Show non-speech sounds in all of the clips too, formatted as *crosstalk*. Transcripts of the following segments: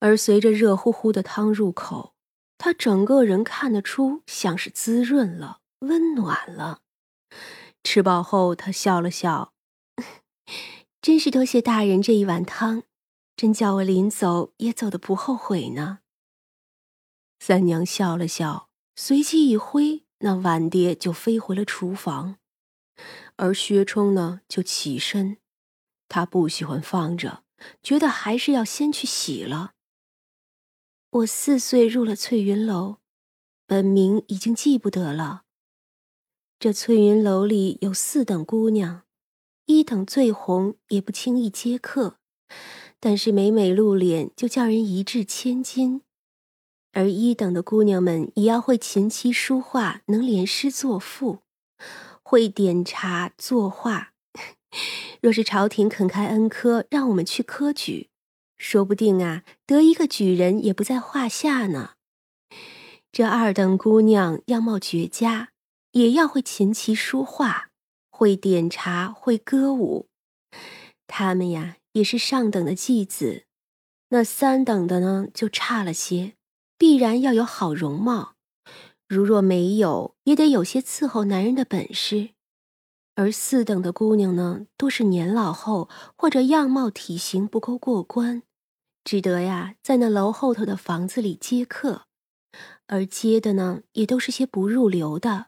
而随着热乎乎的汤入口，他整个人看得出像是滋润了、温暖了。吃饱后，他笑了笑：“ *laughs* 真是多谢大人这一碗汤，真叫我临走也走得不后悔呢。”三娘笑了笑，随即一挥，那碗碟就飞回了厨房。而薛冲呢，就起身，他不喜欢放着，觉得还是要先去洗了。我四岁入了翠云楼，本名已经记不得了。这翠云楼里有四等姑娘，一等最红，也不轻易接客，但是每每露脸就叫人一掷千金。而一等的姑娘们也要会琴棋书画，能联诗作赋，会点茶作画。*laughs* 若是朝廷肯开恩科，让我们去科举，说不定啊，得一个举人也不在话下呢。这二等姑娘样貌绝佳。也要会琴棋书画，会点茶，会歌舞。他们呀，也是上等的继子。那三等的呢，就差了些，必然要有好容貌。如若没有，也得有些伺候男人的本事。而四等的姑娘呢，多是年老后或者样貌体型不够过关，只得呀，在那楼后头的房子里接客。而接的呢，也都是些不入流的。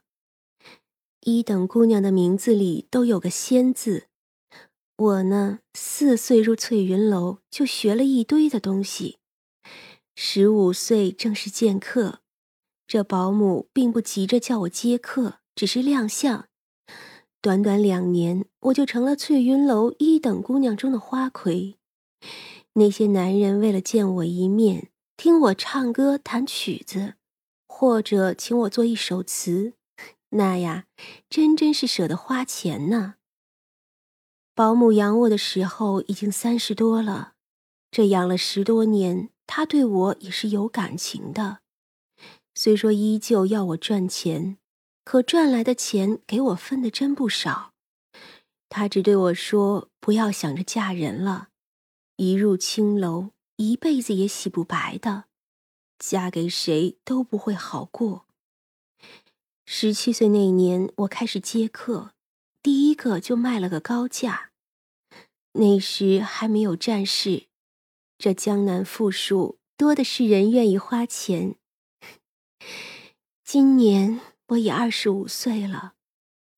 一等姑娘的名字里都有个“仙”字，我呢，四岁入翠云楼就学了一堆的东西，十五岁正式见客，这保姆并不急着叫我接客，只是亮相。短短两年，我就成了翠云楼一等姑娘中的花魁。那些男人为了见我一面，听我唱歌弹曲子，或者请我做一首词。那呀，真真是舍得花钱呢。保姆养我的时候已经三十多了，这养了十多年，他对我也是有感情的。虽说依旧要我赚钱，可赚来的钱给我分的真不少。他只对我说：“不要想着嫁人了，一入青楼，一辈子也洗不白的，嫁给谁都不会好过。”十七岁那年，我开始接客，第一个就卖了个高价。那时还没有战事，这江南富庶，多的是人愿意花钱。今年我已二十五岁了，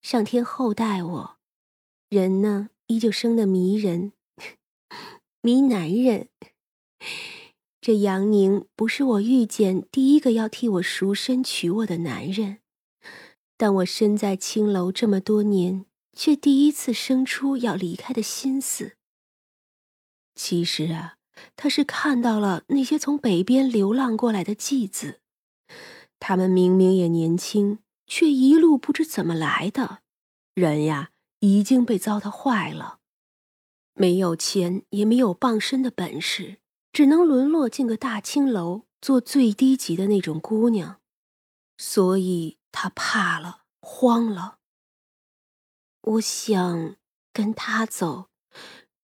上天厚待我，人呢依旧生得迷人，迷男人。*laughs* 这杨宁不是我遇见第一个要替我赎身娶我的男人。但我身在青楼这么多年，却第一次生出要离开的心思。其实啊，他是看到了那些从北边流浪过来的妓子，他们明明也年轻，却一路不知怎么来的，人呀已经被糟蹋坏了，没有钱，也没有傍身的本事，只能沦落进个大青楼，做最低级的那种姑娘，所以。他怕了，慌了。我想跟他走，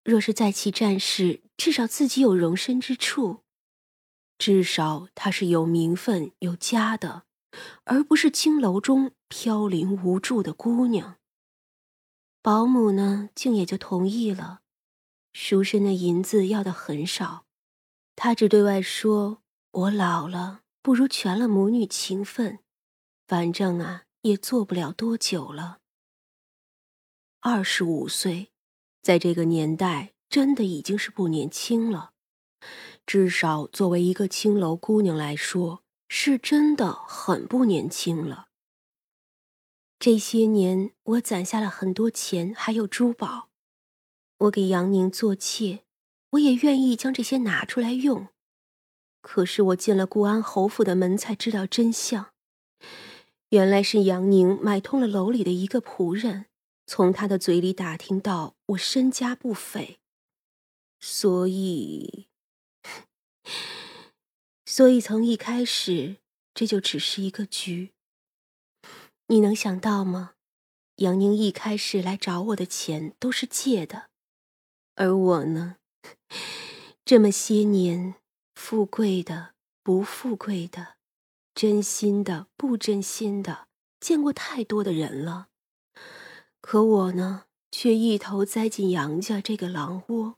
若是再起战事，至少自己有容身之处。至少他是有名分、有家的，而不是青楼中飘零无助的姑娘。保姆呢，竟也就同意了。赎身的银子要的很少，他只对外说：“我老了，不如全了母女情分。”反正啊，也做不了多久了。二十五岁，在这个年代，真的已经是不年轻了。至少作为一个青楼姑娘来说，是真的很不年轻了。这些年，我攒下了很多钱，还有珠宝。我给杨宁做妾，我也愿意将这些拿出来用。可是我进了固安侯府的门，才知道真相。原来是杨宁买通了楼里的一个仆人，从他的嘴里打听到我身家不菲，所以，所以从一开始这就只是一个局。你能想到吗？杨宁一开始来找我的钱都是借的，而我呢，这么些年富贵的，不富贵的，真心的，不真心的，见过太多的人了。可我呢，却一头栽进杨家这个狼窝。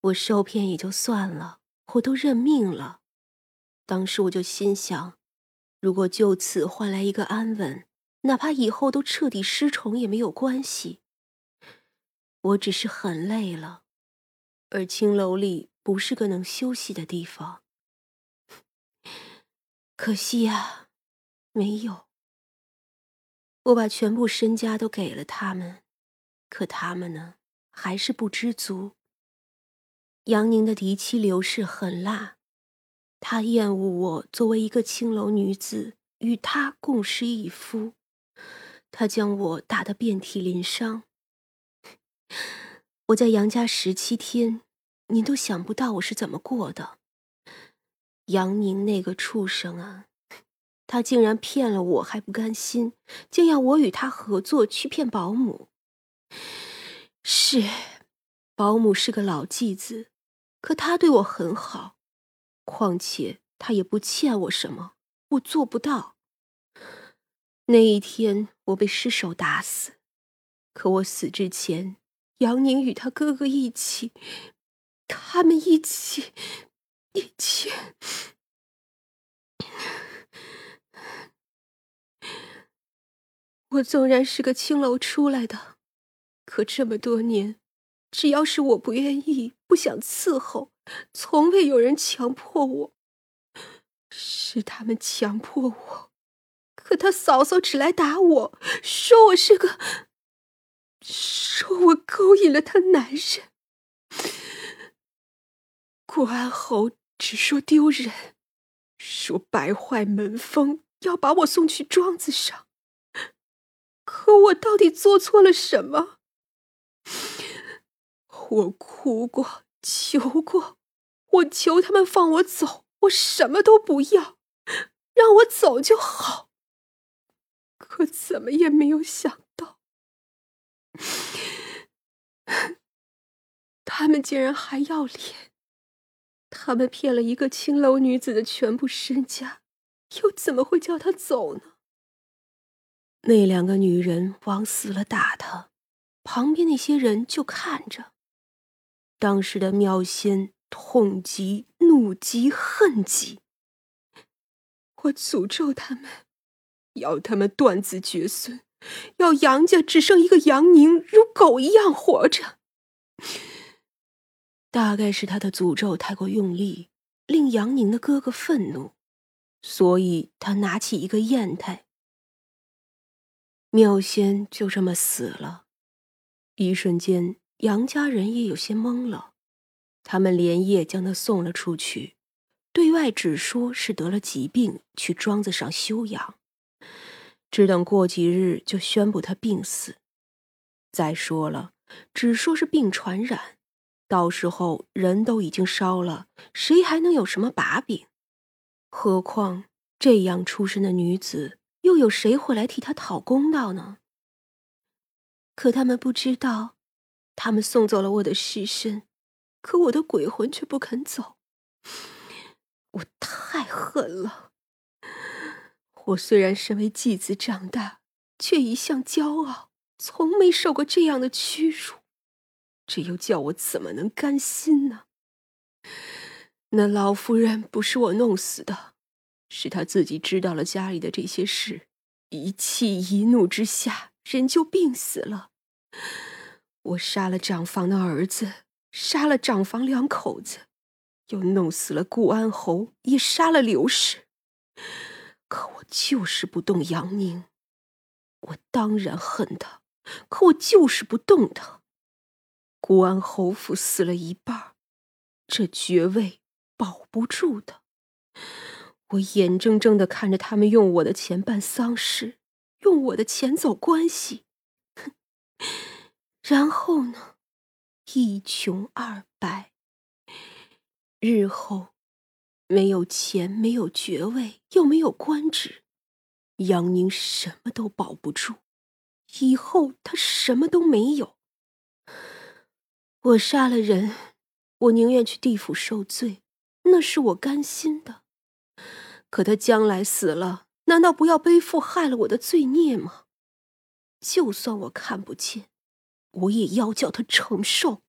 我受骗也就算了，我都认命了。当时我就心想，如果就此换来一个安稳，哪怕以后都彻底失宠也没有关系。我只是很累了，而青楼里不是个能休息的地方。可惜呀，没有。我把全部身家都给了他们，可他们呢，还是不知足。杨宁的嫡妻刘氏很辣。他厌恶我作为一个青楼女子与他共侍一夫，他将我打得遍体鳞伤。我在杨家十七天，您都想不到我是怎么过的。杨宁那个畜生啊，他竟然骗了我还不甘心，竟要我与他合作去骗保姆。是，保姆是个老妓子，可他对我很好。况且他也不欠我什么，我做不到。那一天我被失手打死，可我死之前，杨宁与他哥哥一起，他们一起，一起。我纵然是个青楼出来的，可这么多年，只要是我不愿意、不想伺候。从未有人强迫我，是他们强迫我。可他嫂嫂只来打我，说我是个，说我勾引了他男人。顾安侯只说丢人，说败坏门风，要把我送去庄子上。可我到底做错了什么？我哭过，求过。我求他们放我走，我什么都不要，让我走就好。可怎么也没有想到，他竟然还要脸！他们骗了一个青楼女子的全部身家，又怎么会叫她走呢？那两个女人往死了打他，旁边那些人就看着。当时的妙仙。痛极、怒极、恨极，我诅咒他们，要他们断子绝孙，要杨家只剩一个杨宁，如狗一样活着。大概是他的诅咒太过用力，令杨宁的哥哥愤怒，所以他拿起一个砚台。妙仙就这么死了，一瞬间，杨家人也有些懵了。他们连夜将他送了出去，对外只说是得了疾病，去庄子上休养，只等过几日就宣布他病死。再说了，只说是病传染，到时候人都已经烧了，谁还能有什么把柄？何况这样出身的女子，又有谁会来替她讨公道呢？可他们不知道，他们送走了我的尸身。可我的鬼魂却不肯走，我太狠了。我虽然身为继子长大，却一向骄傲，从没受过这样的屈辱，这又叫我怎么能甘心呢？那老夫人不是我弄死的，是她自己知道了家里的这些事，一气一怒之下，人就病死了。我杀了长房的儿子。杀了长房两口子，又弄死了顾安侯，也杀了刘氏。可我就是不动杨宁。我当然恨他，可我就是不动他。顾安侯府死了一半，这爵位保不住的。我眼睁睁的看着他们用我的钱办丧事，用我的钱走关系。哼，然后呢？一穷二白，日后没有钱，没有爵位，又没有官职，杨宁什么都保不住。以后他什么都没有。我杀了人，我宁愿去地府受罪，那是我甘心的。可他将来死了，难道不要背负害了我的罪孽吗？就算我看不见，我也要叫他承受。